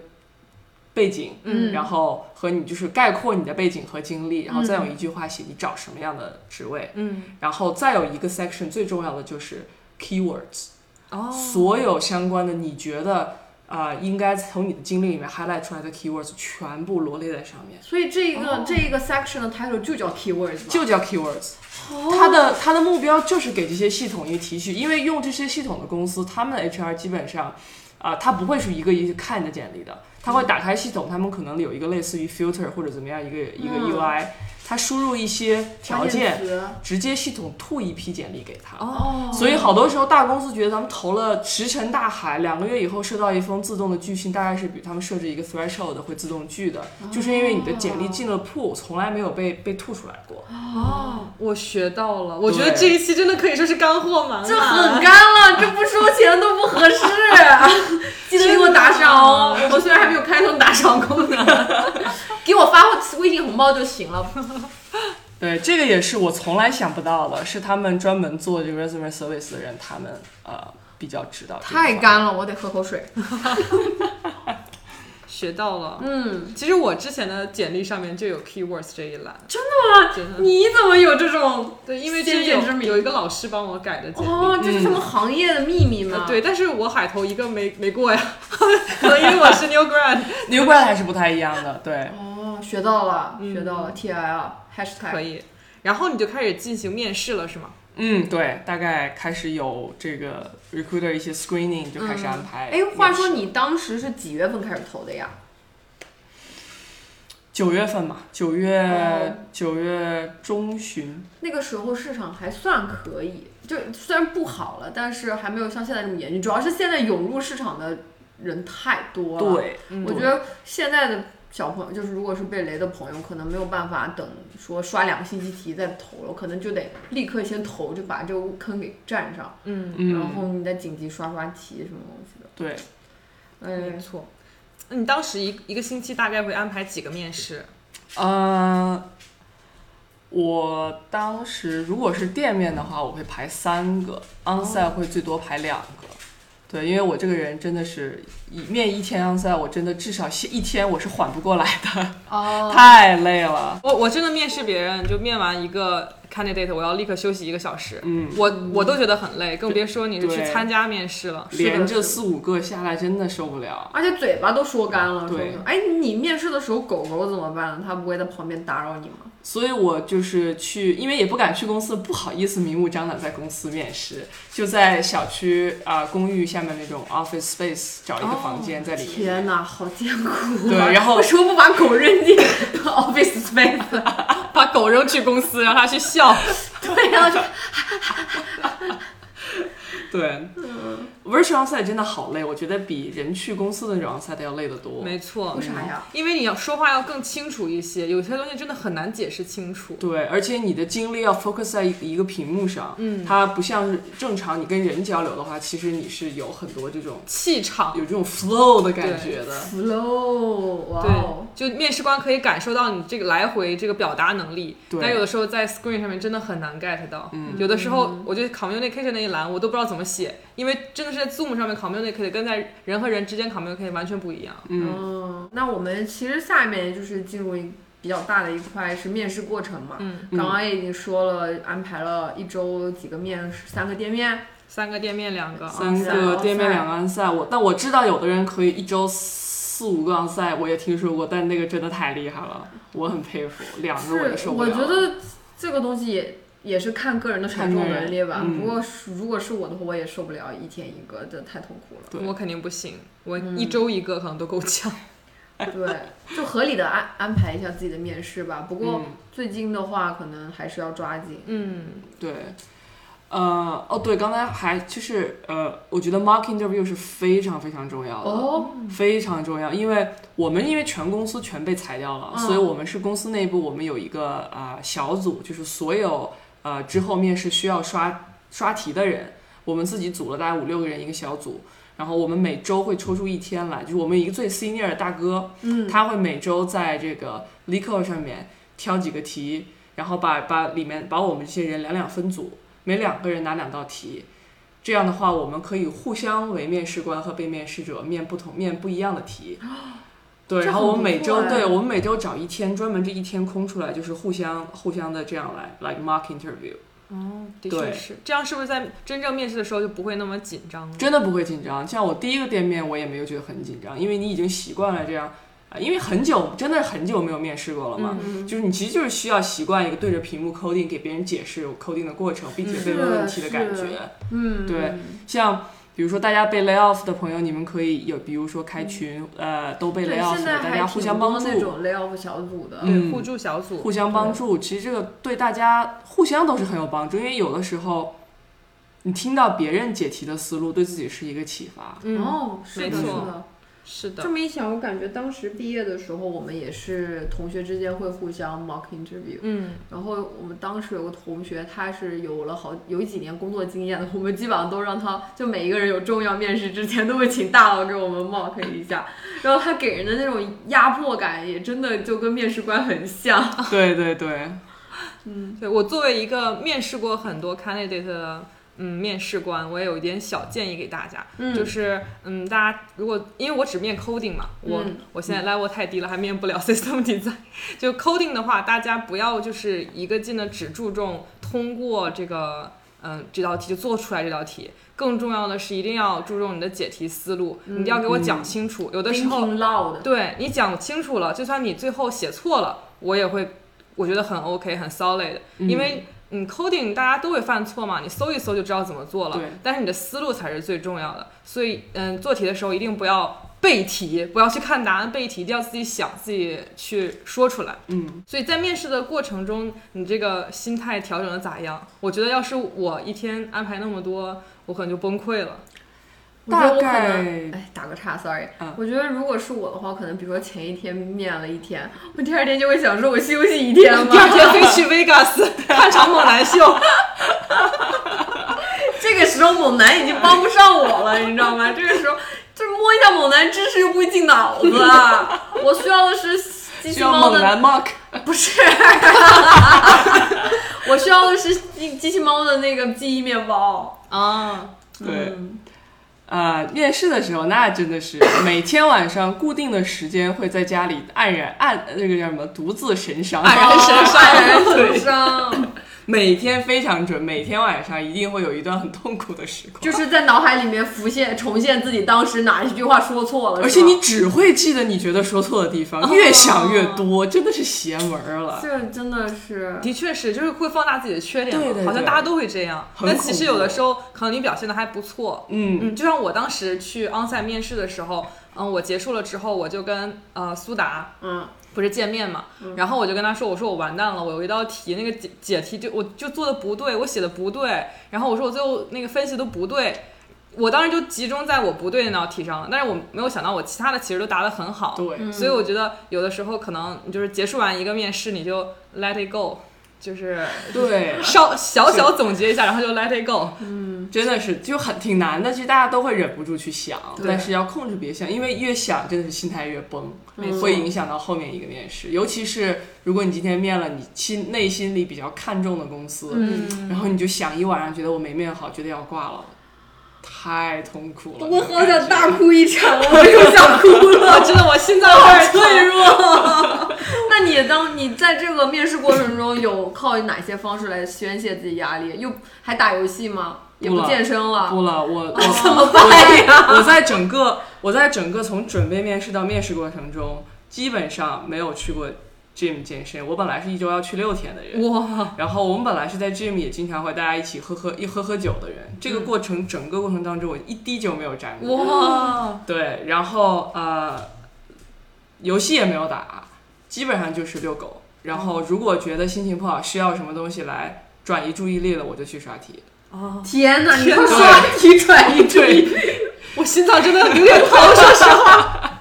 背景，嗯。然后和你就是概括你的背景和经历，然后再用一句话写你找什么样的职位，嗯，然后再有一个 section 最重要的就是 keywords，、哦，所有相关的你觉得啊、呃应该从你的经历里面 highlight 出来的 keywords 全部罗列在上面，所以这一个、这一个 section 的 title 就叫 keywords 吧？就叫 keywords。它的它的目标就是给这些系统一个提取，因为用这些系统的公司，他们的 HR 基本上，啊、他不会是一个一个看你的简历的，他会打开系统，他们可能有一个类似于 filter 或者怎么样一个一个嗯 UI，他输入一些条件，直接系统吐一批简历给他。哦，所以好多时候大公司觉得咱们投了石沉大海，两个月以后收到一封自动的拒信，大概是比他们设置一个 threshold 会自动拒的，就是因为你的简历进了 pool，从来没有被被吐出来过。哦，我学到了。我觉得这一期真的可以说是干货满满。这很干了，这不收钱都不合适。记得给我打赏哦，我们虽然还没有开通打赏功能，给我发微信红包就行了。对，这个也是我从来想不到的，是他们专门做这个 resume service 的人，他们呃比较知道。太。干了，我得喝口水。学到了。嗯，其实我之前的简历上面就有 keywords 这一栏。真的吗？真的。你怎么有这种？对，因为之明有一个老师帮我改的简历。哦，这是什么行业的秘密吗？呃，对，但是我海投一个没没过呀，可能因为我是 new grad。New grad 还是不太一样的，对。哦，学到了，嗯学到了，T I L hashtag 可以，然后你就开始进行面试了，是吗？嗯，对，大概开始有这个 recruiter 一些 screening 就开始安排。哎，话说你当时是几月份开始投的呀？九月份嘛，九哦月九、月中旬，那个时候市场还算可以，就虽然不好了，但是还没有像现在这么严峻。主要是现在涌入市场的人太多了。，对，我觉得现在的小朋友，就是如果是被雷的朋友，可能没有办法等说刷两个星期题再投了，可能就得立刻先投，就把这个坑给占上，嗯，然嗯，后你再紧急刷刷题什么东西的。对，哎没，错。那你当时一一个星期大概会安排几个面试？呃，我当时如果是店面的话，我会排三个，onsite 会最多排两个。对，因为我这个人真的是一面一天 onsite，我真的至少一天我是缓不过来的，哦，太累了。我我真的面试别人，就面完一个 candidate，我要立刻休息一个小时，嗯，我我都觉得很累，更别说你是去参加面试了。连着四五个下来，真的受不了。而且嘴巴都说干了。对哎，你面试的时候狗狗怎么办呢？它不会在旁边打扰你吗？所以我就是去，因为也不敢去公司，不好意思明目张胆在公司面试，就在小区啊、公寓下面那种 office space 找一个房间在里面。天哪，好艰苦、啊！对然后为什么不把狗扔进 office space？把狗扔去公司，让它去笑。对然后、就 对，virtual onsite 真的好累，我觉得比人去公司的那种 onsite 要累得多。没错，为啥呀？因为你要说话要更清楚一些，有些东西真的很难解释清楚。对，而且你的精力要 focus 在一一个屏幕上，嗯，它不像是正常你跟人交流的话，其实你是有很多这种气场有这种 flow 的感觉的。flow，哇对哦！，就面试官可以感受到你这个来回这个表达能力，对但有的时候在 screen 上面真的很难 get 到。嗯有的时候我觉得 communication 那一栏我都不知道怎么写，因为真的是在 Zoom 上面 communicate 跟在人和人之间 communicate 完全不一样。嗯，嗯，那我们其实下面就是进入一比较大的一块是面试过程嘛。嗯，刚刚也已经说了，安排了一周几个面试，三个店面。三个店面，两个三个店面两个 on 赛，我但我知道有的人可以一周四五个 on 赛，我也听说过，但那个真的太厉害了，我很佩服，两个我就受不了了。我觉得这个东西也也是看个人的承受能力吧。不过如果是我的话，我也受不了一天一个，这太痛苦了。对我肯定不行，我嗯一周一个可能都够呛。对，就合理的安安排一下自己的面试吧。不过嗯最近的话，可能还是要抓紧。嗯，对，呃，哦对，刚才还就是呃，我觉得 mock interview 是非常非常重要的。哦，非常重要，因为我们因为全公司全被裁掉了，嗯所以我们是公司内部我们有一个呃小组，就是所有呃之后面试需要刷刷题的人，我们自己组了大概五六个人一个小组，然后我们每周会抽出一天来，就是我们一个最 senior 的大哥，嗯，他会每周在这个 l e c o 上面挑几个题，然后把把里面把我们这些人两两分组，每两个人拿两道题。这样的话，我们可以互相为面试官和被面试者面不同面不一样的题。对，然后我们每周对我们每周找一天，专门这一天空出来，就是互相互相的这样来，like mock interview，哦，的对确是这样，是不是在真正面试的时候就不会那么紧张了？真的不会紧张。像我第一个店面，我也没有觉得很紧张，因为你已经习惯了这样啊、因为很久真的很久没有面试过了嘛。嗯就是你其实就是需要习惯一个对着屏幕 coding 给别人解释 coding 的过程，并且被问问题的感觉。嗯，对像比如说大家被 lay off 的朋友，你们可以有，比如说开群，呃，都被，lay off 大家互相帮助，多那种 layoff 小组的。对，嗯互助小组，互相帮助。其实这个对大家互相都是很有帮助，因为有的时候你听到别人解题的思路，对自己是一个启发。嗯，哦，是的，没错是的。是的。这，么一想，我感觉当时毕业的时候，我们也是同学之间会互相 mock interview。嗯，然后我们当时有个同学，他是有了好有几年工作经验的，我们基本上都让他就每一个人有重要面试之前都会请大佬给我们 mock 一下，然后他给人的那种压迫感也真的就跟面试官很像。对对对，嗯。对我作为一个面试过很多 candidate 的嗯面试官，我也有一点小建议给大家，嗯。就是嗯大家如果因为我只面 coding 嘛，我、嗯。我现在 level 太低了，还面不了 system design。就 coding 的话，大家不要就是一个劲的只注重通过这个嗯这道题就做出来这道题。更重要的是，一定要注重你的解题思路，你一定要给我讲清楚。有的时候对你讲清楚了，就算你最后写错了，我也会我觉得很 OK 很 solid，、因为嗯 coding 大家都会犯错嘛，你搜一搜就知道怎么做了对。但是你的思路才是最重要的，所以嗯做题的时候一定不要背题，不要去看答案背题，一定要自己想自己去说出来。嗯，所以在面试的过程中，你这个心态调整的咋样？我觉得要是我一天安排那么多，我可能就崩溃了。大概能，哎，打个岔，sorry，、嗯我觉得如果是我的话，可能比如说前一天面了一天，我第二天就会想说，我休息一天 第二嘛。天飞去 Vegas 看场猛男秀。这个时候猛男已经帮不上我了，你知道吗？这个时候就是摸一下猛男知识又不会进脑子，我需要的是机器猫的，猛男 mock。不是，我需要的是机机器猫的那个记忆面包。啊，对，嗯呃，面试的时候那真的是 每天晚上固定的时间会在家里黯然黯那个叫什么独自神伤，黯然神伤 黯然神对，伤，每天非常准，每天晚上一定会有一段很痛苦的时光。就是在脑海里面浮现、重现自己当时哪一句话说错了，而且你只会记得你觉得说错的地方，越想越多，真的是邪门儿了。这真的是，的确是，就是会放大自己的缺点嘛，对对对好像大家都会这样。很但其实有的时候可能你表现的还不错，嗯，嗯，就像我当时去 onsite 面试的时候，嗯，我结束了之后，我就跟呃苏达嗯，不是见面嘛，然后我就跟他说，我说我完蛋了，我有一道题那个解解题就我就做的不对，我写的不对，然后我说我最后那个分析都不对。我当时就集中在我不对那道题上了，但是我没有想到我其他的其实都答得很好，对，所以我觉得有的时候可能你就是结束完一个面试，你就 let it go，就是对，稍小小总结一下，然后就 let it go。嗯真的是就很挺难的。其实大家都会忍不住去想，对但是要控制别想，因为越想真的是心态越崩，会影响到后面一个面试。尤其是如果你今天面了你心内心里比较看重的公司，嗯，然后你就想一晚上，觉得我没面好，觉得要挂了，太痛苦了。我好想大哭一场，我又想哭了。真的，我心脏好有点 脆弱。那你当你在这个面试过程中有靠哪些方式来宣泄自己压力？又还打游戏吗？也不健身了？不了，我 我怎么我办在呀？我在整个我在整个从准备面试到面试过程中，基本上没有去过 gym 健身。我本来是一周要去六天的人，哇，然后我们本来是在 gym 也经常会大家一起喝喝一喝喝酒的人。这个过程、整个过程当中，我一滴酒没有沾过。哇，对，然后呃，游戏也没有打，基本上就是遛狗。然后如果觉得心情不好，需要什么东西来转移注意力了，我就去刷题。哦，天哪！你天哪会刷题转移注意力？我心脏真的有点疼，说实话。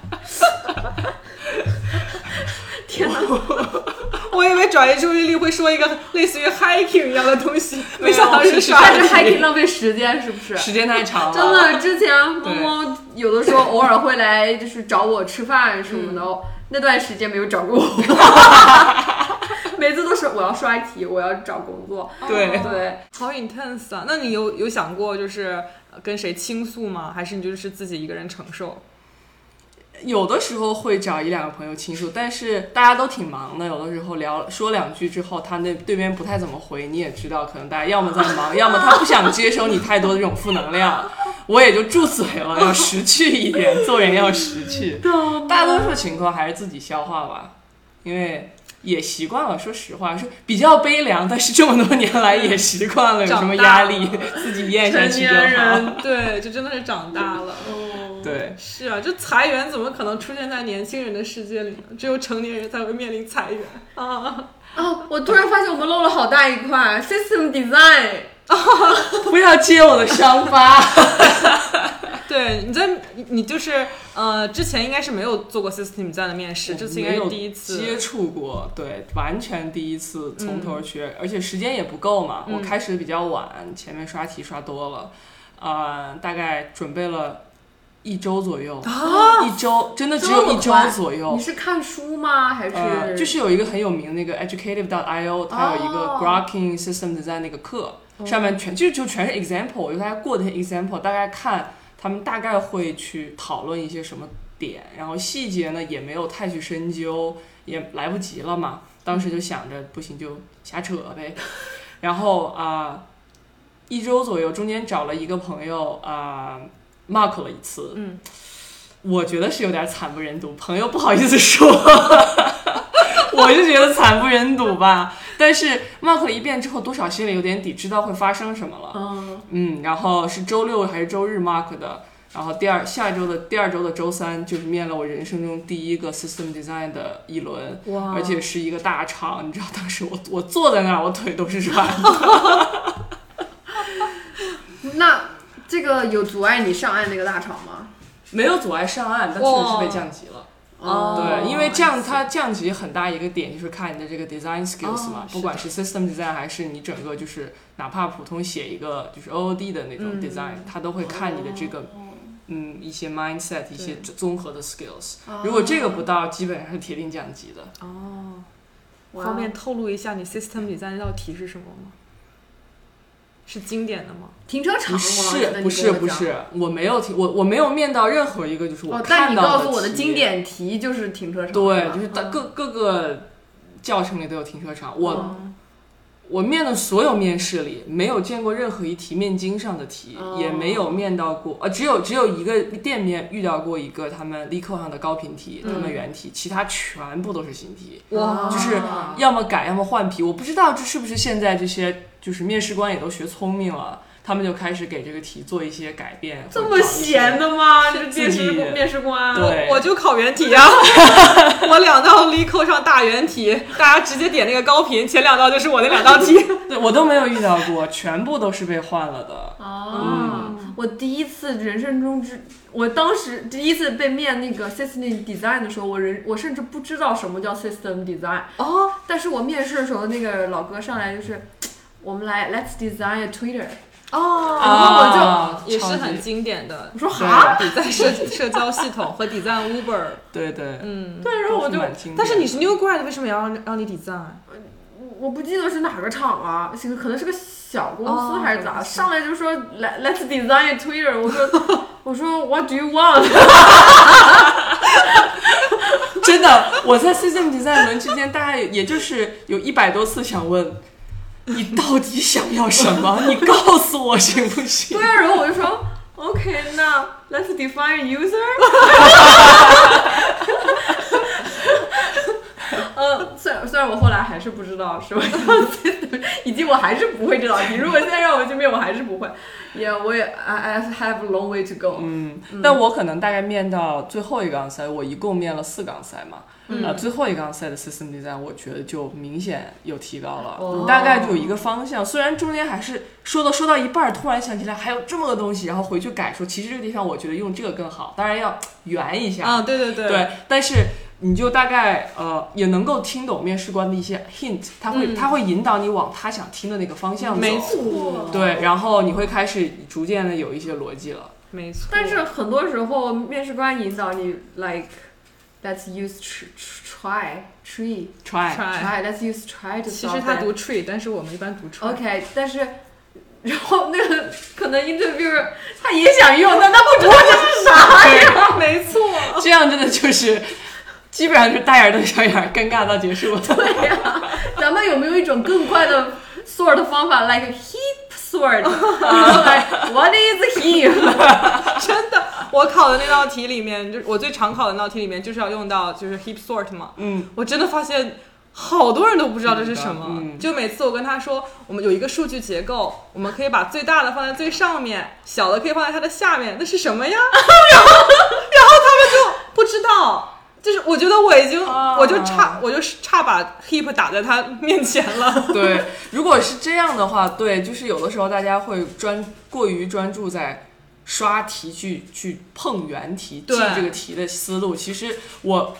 天哪！我以为转移注意力会说一个类似于 hiking 一样的东西，没想到是刷题但是 hiking 浪费时间，是不是？时间太长了，真的，之前猫猫有的时候偶尔会来，就是找我吃饭什么的，那段时间没有找过我，每次都是我要刷题，我要找工作。对对，好 intense 啊！那你有有想过就是呃跟谁倾诉吗？还是你就是自己一个人承受？有的时候会找一两个朋友倾诉，但是大家都挺忙的，有的时候聊说两句之后，他那对面不太怎么回，你也知道，可能大家要么在忙，要么他不想接收你太多的这种负能量，我也就住嘴了，要识趣一点，做人要识趣。大多数情况还是自己消化吧，因为也习惯了。说实话，是比较悲凉，但是这么多年来也习惯了，有什么压力自己咽下去就年好。人对，就真的是长大了。对，是啊，就裁员怎么可能出现在年轻人的世界里呢？只有成年人才会面临裁员啊！哦，我突然发现我们漏了好大一块 system design。不要揭我的伤疤。对，你在你你就是呃，之前应该是没有做过 system design 的面试，这次应该是第一次。接触过，对，完全第一次从头学，而且时间也不够嘛。我开始的比较晚，前面刷题刷多了，呃，大概准备了一周左右，啊一周真的只有一周左右你。是看书吗？还是、呃，就是有一个很有名的那个 Educative.io，它有一个哦 Grokking System Design 那个课，上面全就就全是 example，我就大家过的 example，大概看他们大概会去讨论一些什么点，然后细节呢也没有太去深究，也来不及了嘛。当时就想着不行就瞎扯呗，然后啊、一周左右中间找了一个朋友啊、mark 了一次，嗯，我觉得是有点惨不忍睹，朋友不好意思说，我就觉得惨不忍睹吧。但是 mark 了一遍之后，多少心里有点底，知道会发生什么了。嗯，嗯，然后是周六还是周日 mark 的，然后第二下周的第二周的周三就是面了我人生中第一个 system design 的一轮，哇。而且是一个大场，你知道当时我我坐在那儿，我腿都是软的。那这个有阻碍你上岸那个大厂吗？没有阻碍上岸，但确实是被降级了。哦对，因为这样它降级很大一个点就是看你的这个 design skills 嘛，哦不管是 system design 还是你整个就是哪怕普通写一个就是 OOD 的那种嗯 design，、它都会看你的这个嗯一些 mindset 一些综合的 skills。如哦果这个不到，基本上是铁定降级的。哦，哇方便透露一下你 system design 那道题是什么吗？是经典的吗？停车场不吗？是不是。不是，我没有停我我没有面到任何一个就是我哦，但你看到告诉我的经典题就是停车场。对，就是各各个教程里都有停车场。我、嗯我面的所有面试里，没有见过任何一题面经上的题，哦也没有面到过，呃，只有只有一个店面遇到过一个他们力扣上的高频题，他们原题，其他全部都是新题，哇就是啊要么改，要么换题。我不知道这是不是现在这些就是面试官也都学聪明了。他们就开始给这个题做一些改变，这么闲的吗？这自面试面试官。对我就考原题啊，我两道 e c o 上大原题，大家直接点那个高频，前两道就是我那两道题。对我都没有遇到过，全部都是被换了的。哦，我第一次人生中之，我当时第一次被面那个 system design 的时候，我人我甚至不知道什么叫 system design。哦，但是我面试的时候，那个老哥上来就是，我们来 let's design a Twitter。哦然后我就啊也是很经典的。我说哈，抵赞社社交系统和抵赞 Uber。对对，嗯，对，然后我就但是你是 New Grad，为什么也要让你抵赞？我不记得是哪个厂了，是可能是个小公司哦还是咋，上来就说来 let's design Twitter，我说 我说 what do you want？真的，我在 system design 轮之间，大概也就是有一百多次想问，你到底想要什么？你告诉我行不行？对啊，然后我就说，OK，那 let's define user。呃，虽然虽然我后来还是不知道什么叫 system，以及我还是不会这道题。如果现在让我去面，我还是不会。也，我也 I I have a long way to go。嗯，但我可能大概面到最后一个 onsite，我一共面了四个 onsite 嘛。呃，最后一个 onsite 的 system design，我觉得就明显有提高了，哦大概就有一个方向。虽然中间还是说到说到一半儿，突然想起来还有这么个东西，然后回去改说，其实这个地方我觉得用这个更好，当然要圆一下。啊，对对对，对，但是你就大概呃也能够听懂面试官的一些 hint，他会、嗯他会引导你往他想听的那个方向走。没错，对，然后你会开始逐渐的有一些逻辑了。没错。但是很多时候面试官引导你，like let's use tr try tree try，try，try let's use try to 其实他读 tree，但是我们一般读 try。OK，但是然后那个可能 interviewer 他也想用，但他不知道这是啥呀。没错。这样真的就是基本上就是大眼瞪小眼儿，尴尬到结束。对呀、咱们有没有一种更快的 sort 的方法，like heap sort？like what is heap？真的，我考的那道题里面，就我最常考的那道题里面，就是要用到就是 heap sort 嘛。嗯，我真的发现好多人都不知道这是什么。嗯就每次我跟他说，我们有一个数据结构，我们可以把最大的放在最上面，小的可以放在它的下面，那是什么呀？然后，然后他们就不知道。就是我觉得我已经，啊我就差，我就差把 heap 打在他面前了。对，如果是这样的话，对，就是有的时候大家会专过于专注在刷题去去碰原题，记这个题的思路。其实我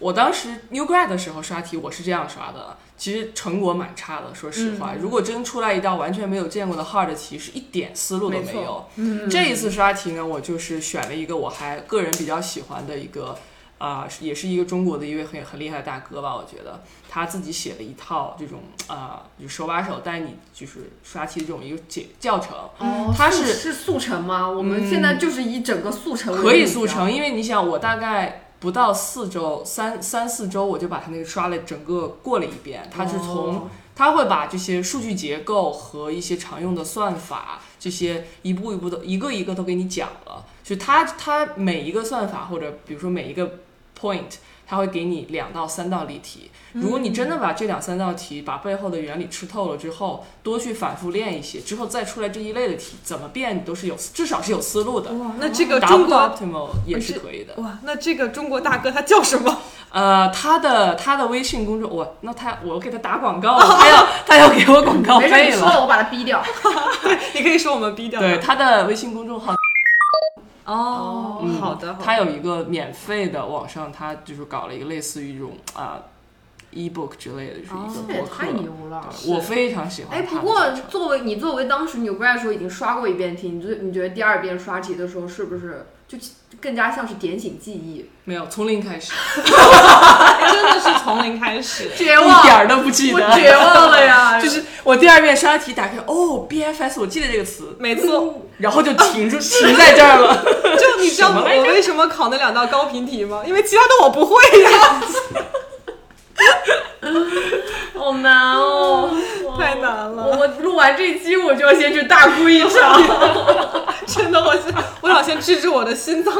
我当时 new grad 的时候刷题，我是这样刷的，其实成果蛮差的，说实话。如果真出来一道完全没有见过的 hard 题，是一点思路都没有。这一次刷题呢，我就是选了一个我还个人比较喜欢的一个。啊、是也是一个中国的一位很很厉害的大哥吧，我觉得他自己写了一套这种啊、就手把手带你就是刷题的这种一个解教程，哦他是是速成吗？我们现在就是以整个速成为可以速成，因为你想，我大概不到四周，三三四周我就把他那个刷了整个过了一遍。他是从、哦它会把这些数据结构和一些常用的算法，这些一步一步的一个一个都给你讲了。就他他每一个算法或者比如说每一个 point，它会给你两到三道例题。如果你真的把这两三道题把背后的原理吃透了之后，多去反复练一些，之后再出来这一类的题，怎么变你都是有至少是有思路的。哇，那这个中国 optimal 也是可以的。哇，那这个中国大哥他叫什么？呃，他的他的微信公众，我那他我给他打广告了，他要他要给我广告没事，费了。你说了我把他逼掉。你可以说我们逼掉对，他的微信公众号，哦，嗯好的，好的。他有一个免费的网上，他就是搞了一个类似于这种啊、ebook 之类的，就是一个博客。太牛了。我非常喜欢哎，不过作为你作为当时 New Grad 的时候已经刷过一遍题，你觉你觉得第二遍刷题的时候是不是就更加像是点醒记忆？没有从零开始，真的是从零开始。绝一点儿都不记我得。绝望了呀！就是我第二遍刷题打开，哦，BFS，我记得这个词，没错，然后就停住，停在这儿了。就你知道我为什么考那两道高频题吗？因为其他的我不会呀，好难哦，太难了。我我录完这一期我就要先去大哭一场。真的，我先我想先治治我的心脏，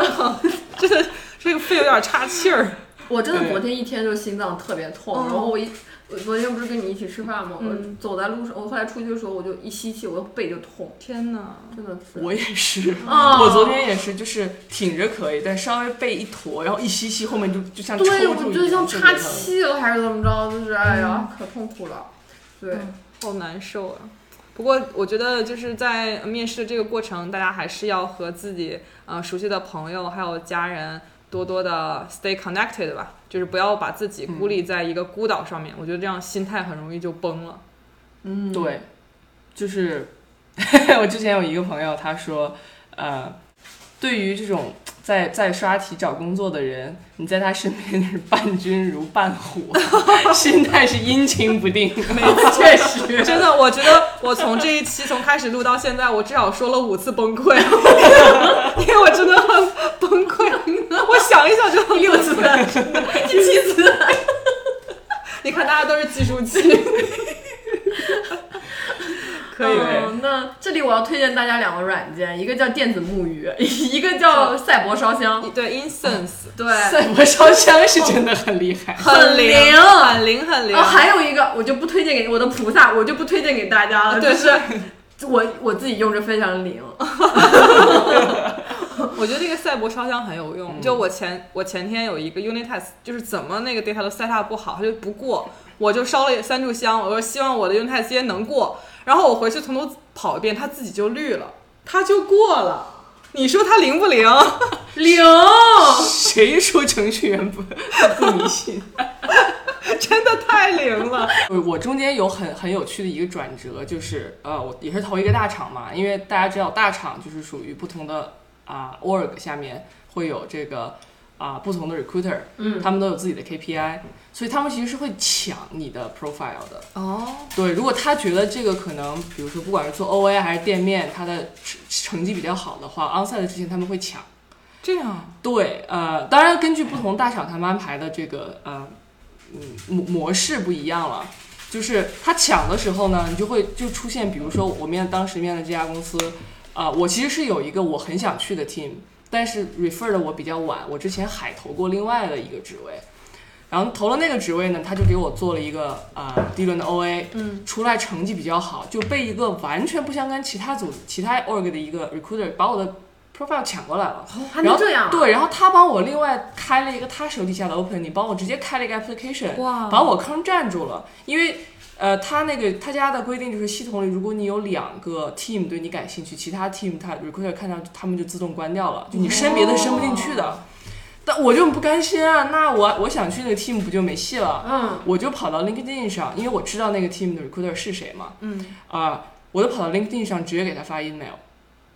真的这个肺有点岔气儿。我真的昨天一天就心脏特别痛，哦然后我一我昨天不是跟你一起吃饭吗？嗯我走在路上，我后来出去的时候，我就一吸气，我的背就痛，天哪！真的是。我也是，哦我昨天也是，就是挺着可以，但稍微背一驼，然后一吸气，后面就就像抽对，住一样，我就像岔气了还是怎么着，就是哎呀，可痛苦了。对，嗯好难受啊。不过我觉得就是在面试的这个过程，大家还是要和自己呃熟悉的朋友还有家人多多的 stay connected 吧，就是不要把自己孤立在一个孤岛上面。我觉得这样心态很容易就崩了。嗯，对，就是 我之前有一个朋友，他说，呃，对于这种在在刷题找工作的人，你在他身边就是伴君如伴虎，心态是阴晴不定。没确实，真的，我觉得我从这一期从开始录到现在，我至少说了五次崩溃，因为我真的很崩溃。我想一想就第 六次、第 七次。你看，大家都是计数器。可以，嗯，那这里我要推荐大家两个软件，一个叫电子木鱼，一个叫赛博烧香。对，Incense，对，赛博烧香是真的很厉害，很灵，很灵，很灵。哦，还有一个，我就不推荐给我的菩萨，我就不推荐给大家了，就是我我自己用着非常灵。我觉得这个赛博烧香很有用。就我前我前天有一个 unit test，就是怎么那个 data 都 set up 不好，他就不过。我就烧了三炷香，我说希望我的 unit test 今天能过。然后我回去从头跑一遍，它自己就绿了，它就过了。你说它灵不灵？灵。谁说程序员不 不迷信？真的太灵了。我中间有很很有趣的一个转折，就是呃，我也是投一个大厂嘛，因为大家知道大厂就是属于不同的啊 org 下面会有这个啊不同的 recruiter，嗯，他们都有自己的 KPI。所以他们其实是会抢你的 profile 的哦。对，如果他觉得这个可能，比如说不管是做 OA 还是店面，他的成成绩比较好的话，onsite 之前他们会抢。这样？对，呃，当然根据不同大厂他们安排的这个呃嗯模模式不一样了。就是他抢的时候呢，你就会就出现，比如说我面当时面的这家公司，啊，我其实是有一个我很想去的 team，但是 refer 的我比较晚，我之前海投过另外的一个职位。然后投了那个职位呢，他就给我做了一个啊第一轮的 OA，嗯，出来成绩比较好，就被一个完全不相干其他组、其他 org 的一个 recruiter 把我的 profile 抢过来了。还能这样？对，然后他帮我另外开了一个他手底下的 opening，帮我直接开了一个 application，哇，把我坑占住了。因为呃，他那个他家的规定就是系统里，如果你有两个 team 对你感兴趣，其他 team 他 recruiter 看到他们就自动关掉了，就你升别的升不进去的。但我就不甘心啊！那我我想去那个 team 不就没戏了？嗯，我就跑到 LinkedIn 上，因为我知道那个 team 的 recruiter 是谁嘛。嗯，啊，我就跑到 LinkedIn 上直接给他发 email，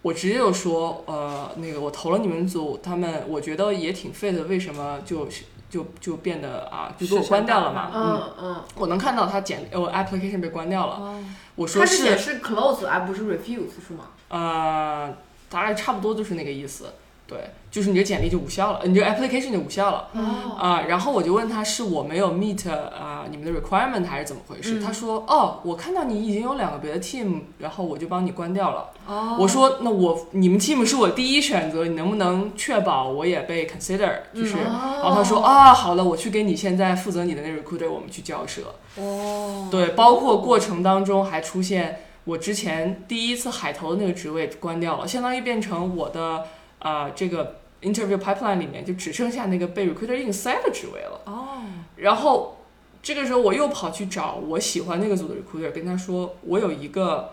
我直接就说，呃，那个我投了你们组，他们我觉得也挺 fit，为什么就就就变得啊，就给我关掉了嘛？嗯嗯，我能看到他简我 application 被关掉了。哦，我说是写是 close 而不是 refuse 是吗？呃，大概差不多就是那个意思。对，就是你的简历就无效了，你这 application 就无效了。哦啊，然后我就问他是我没有 meet 啊你们的 requirement 还是怎么回事？他说哦，我看到你已经有两个别的 team，然后我就帮你关掉了。哦，我说那我你们 team 是我第一选择，你能不能确保我也被 consider？就是，然后他说啊，好了，我去给你现在负责你的那 recruiter，我们去交涉。哦，对，包括过程当中还出现我之前第一次海投的那个职位关掉了，相当于变成我的。啊，这个 interview pipeline 里面就只剩下那个被 recruiter 硬塞的职位了。哦，然后这个时候我又跑去找我喜欢那个组的 recruiter，跟他说我有一个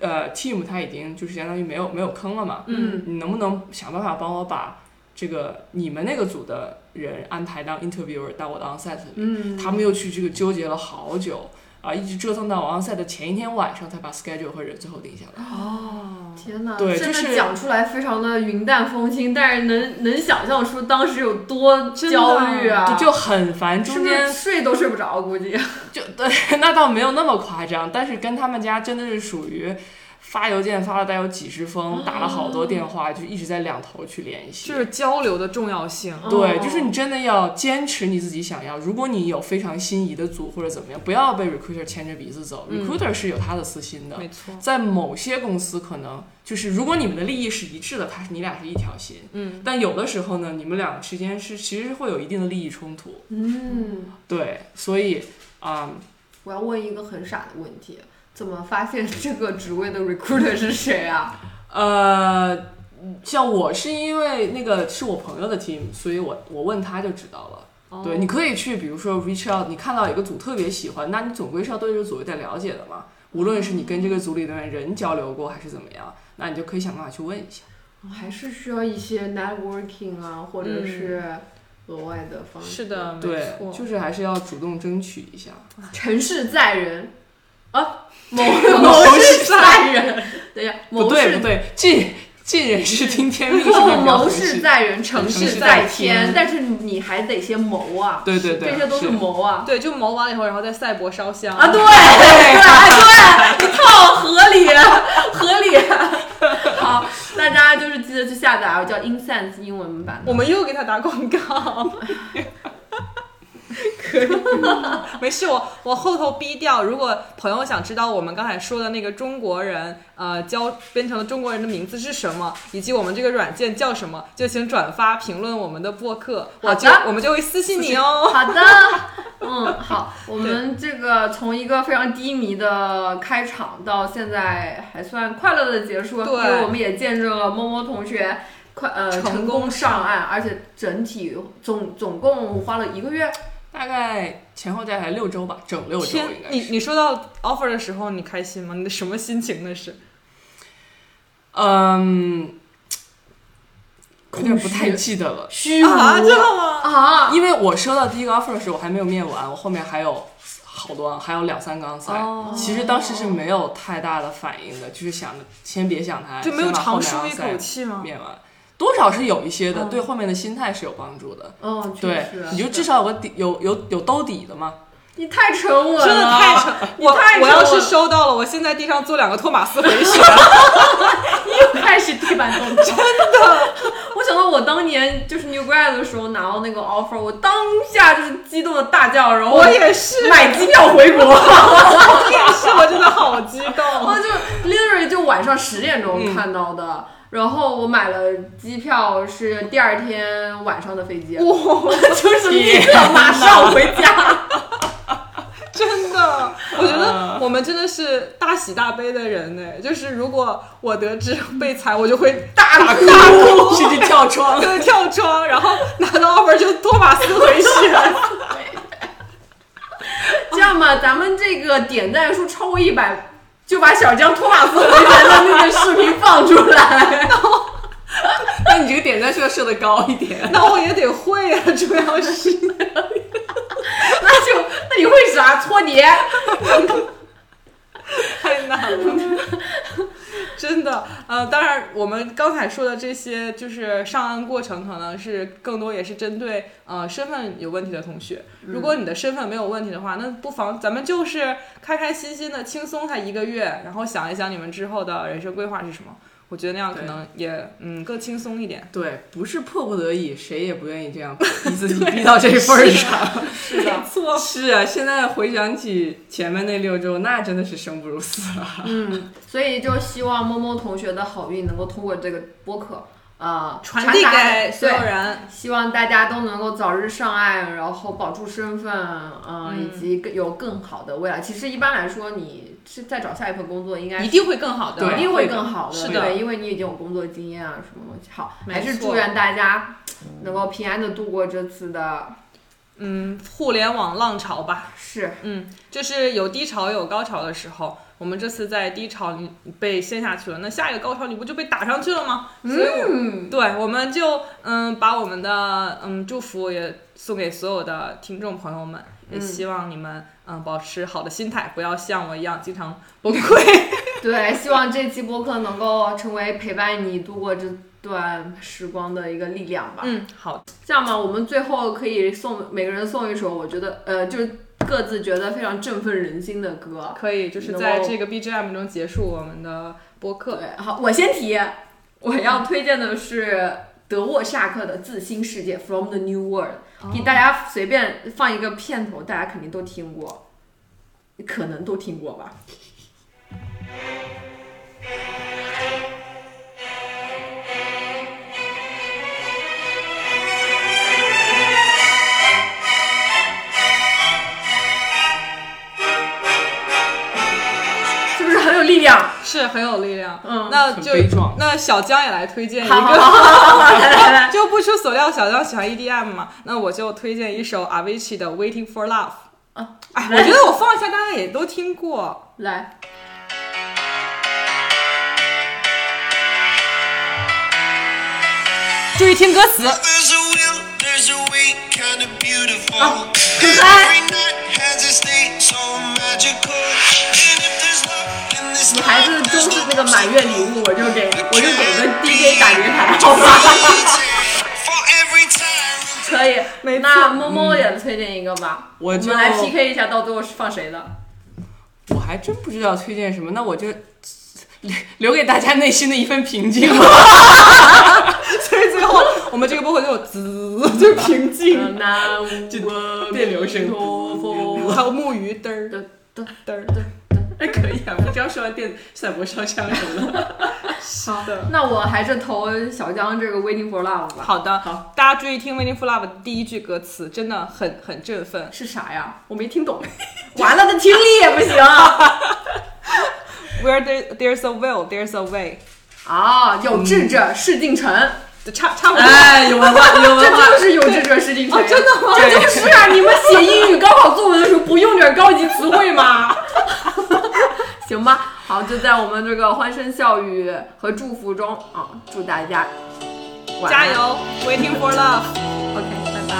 呃 team，他已经就是相当于没有没有坑了嘛。嗯，你能不能想办法帮我把这个你们那个组的人安排当 interviewer 到我的 onsite 里？嗯，他们又去这个纠结了好久。啊，一直折腾到我 onsite 的前一天晚上，才把 schedule 和人最后定下来。哦，天哪！对，真的讲出来非常的云淡风轻，但是能能想象出当时有多焦虑啊，就就很烦，中间睡都睡不着，估计。就对，那倒没有那么夸张，但是跟他们家真的是属于。发邮件发了大概有几十封，打了好多电话，就一直在两头去联系。就是交流的重要性。对，就是你真的要坚持你自己想要。如果你有非常心仪的组或者怎么样，不要被 recruiter 牵着鼻子走。recruiter 是有他的私心的。没错。在某些公司可能就是，如果你们的利益是一致的，他是你俩是一条心。嗯。但有的时候呢，你们两个之间是其实会有一定的利益冲突。嗯。对，所以啊，我要问一个很傻的问题。怎么发现这个职位的 recruiter 是谁啊？呃，像我是因为那个是我朋友的 team，所以我我问他就知道了。对，你可以去，比如说 reach out，你看到一个组特别喜欢，那你总归是要对这个组有点了解的嘛。无论是你跟这个组里的人交流过还是怎么样，那你就可以想办法去问一下。还是需要一些 networking 啊，或者是额外的方式。是的，对，就是还是要主动争取一下。成事在人啊。谋谋事在人，等一下，不对不对，尽尽人事听天命，是谋事在人，成事在天。但是你还得先谋啊，对对对，这些都是谋啊，对，就谋完了以后，然后再赛博烧香啊，对 对 对，一套合理合理。好，大家就是。记得去下载啊，叫 Insense 英文版。我们又给他打广告。可以，没事，我我后头逼掉。如果朋友想知道我们刚才说的那个中国人，呃，教编程的中国人的名字是什么，以及我们这个软件叫什么，就请转发评论我们的播客，我就我们就会私信你哦。好的，嗯，好，我们这个从一个非常低迷的开场到现在还算快乐的结束，对因为我们也见证了摸摸同学快呃成功上岸，而且整体总总共花了一个月。大概前后加起来六周吧，整六周应，该是。你你收到 offer 的时候，你开心吗？你的什么心情那是？嗯，有点不太记得了，虚啊，真无的吗？啊！因为我收到第一个 offer 的时候，我还没有面完，我后面还有好多，还有两三个 onsite。哦其实当时是没有太大的反应的，就是想着先别想它，就没有长舒一口气吗？面完，多少是有一些的，嗯对后面的心态是有帮助的。嗯，对，，你就至少有个底，有有有兜底的嘛。你太沉稳了，真的太沉，我我要是收到了，我现在地上做两个托马斯回旋。又开始地板动作，真的。我想到我当年就是 new grad 的时候拿到那个 offer，我当下就是激动的大叫，然后我也是，买机票回国。我也是，我真的好激我动。就 literally 就晚上十点钟嗯看到的，然后我买了机票是第二天晚上的飞机，哇，就是立刻马上回家。真的，我觉得我们真的是大喜大悲的人呢。就是如果我得知被裁，我就会大大哭，哭，甚至跳窗。对，跳窗，然后拿到 offer 就托马斯回旋。这样吧，咱们这个点赞数超过一百，就把小江托马斯回旋的那个视频放出来。那你这个点赞数要设的高一点。那我也得会啊，主要是。那就那你会啥？搓碟？太难了，真的。呃，当然，我们刚才说的这些，就是上岸过程，可能是更多也是针对呃身份有问题的同学。如果你的身份没有问题的话，那不妨咱们就是开开心心的轻松他一个月，然后想一想你们之后的人生规划是什么。我觉得那样可能也嗯更轻松一点。对，不是迫不得已，谁也不愿意这样 逼自己逼到这份儿上。是的，错，是啊，现在回想起前面那六周，那真的是生不如死啊。嗯，所以就希望摸摸同学的好运能够通过这个播客，呃，传递给所有人。希望大家都能够早日上岸，然后保住身份，呃、嗯以及更有更好的未来。其实一般来说，你是在找下一份工作，应该一定会更好的，一定会更好的，是的对，因为你已经有工作经验啊，什么东西。好，还是祝愿大家能够平安的度过这次的，嗯，互联网浪潮吧。是，嗯，就是有低潮有高潮的时候。我们这次在低潮里被陷下去了，那下一个高潮你不就被打上去了吗？所以我，嗯，对，我们就嗯把我们的嗯祝福也送给所有的听众朋友们，也嗯希望你们嗯保持好的心态，不要像我一样经常崩溃。对，希望这期播客能够成为陪伴你度过这段时光的一个力量吧。嗯，好，这样吧，我们最后可以送每个人送一首，我觉得呃，就是各自觉得非常振奋人心的歌。可以，就是在这个 BGM 中结束我们的播客。对，好，我先提，我要推荐的是德沃夏克的《自新世界》（From the New World），给大家随便放一个片头，大家肯定都听过，可能都听过吧。力量？是很有力量，嗯那就那小江也来推荐一个，就不出所料，小江喜欢 EDM 嘛，那我就推荐一首 Avicii 的《Waiting for Love》。啊，哎，我觉得我放一下，大家也都听过。来，注意听歌词，There's a will, there's 女孩子重视这个满月礼物，我就给我就给个 DJ 打节台，好吧. 可以，没错那猫猫也推荐一个吧，我就们来 PK 一下，到最后是放谁的？我还真不知道推荐什么，那我就留给大家内心的一份平静。所以最后我们这个播客就有滋，就平静，南无电流声陀佛。还有木鱼嘚儿嘚嘚嘚儿。还可以啊，我刚说完电赛博烧香什么的。好的。那我还是投小江这个 Waiting for Love 吧。好的，好，大家注意听《Waiting for Love》的第一句歌词，真的很很振奋。是啥呀？我没听懂。完了，这听力也不行。Where there there's a will, there's a way。啊，有志者事竟成，差差不多。哎，有文化，有文化。这就是有志者事竟成。哦真的吗这就是啊！你们写英语高考作文的时候不用点高级词汇吗？行吧，好，就在我们这个欢声笑语和祝福中啊，祝大家加油，Waiting for Love。！OK，拜拜。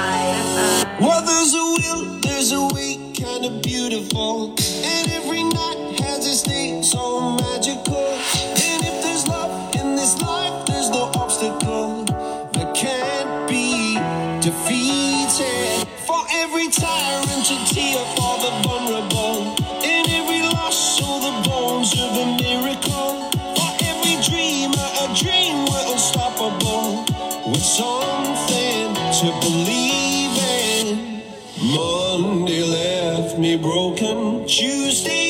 Well, there's a will, there's a way, kind of beautiful. And every night has its day so magical. And if there's love in this life, there's no obstacle that can't be defeated. For every tyrant, a tear for the vulnerable. In every loss, show the bones of a miracle. For every dreamer, a dream we're unstoppable. With something to believe in. Monday left me broken. Tuesday